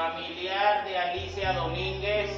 familiar de Alicia Domínguez,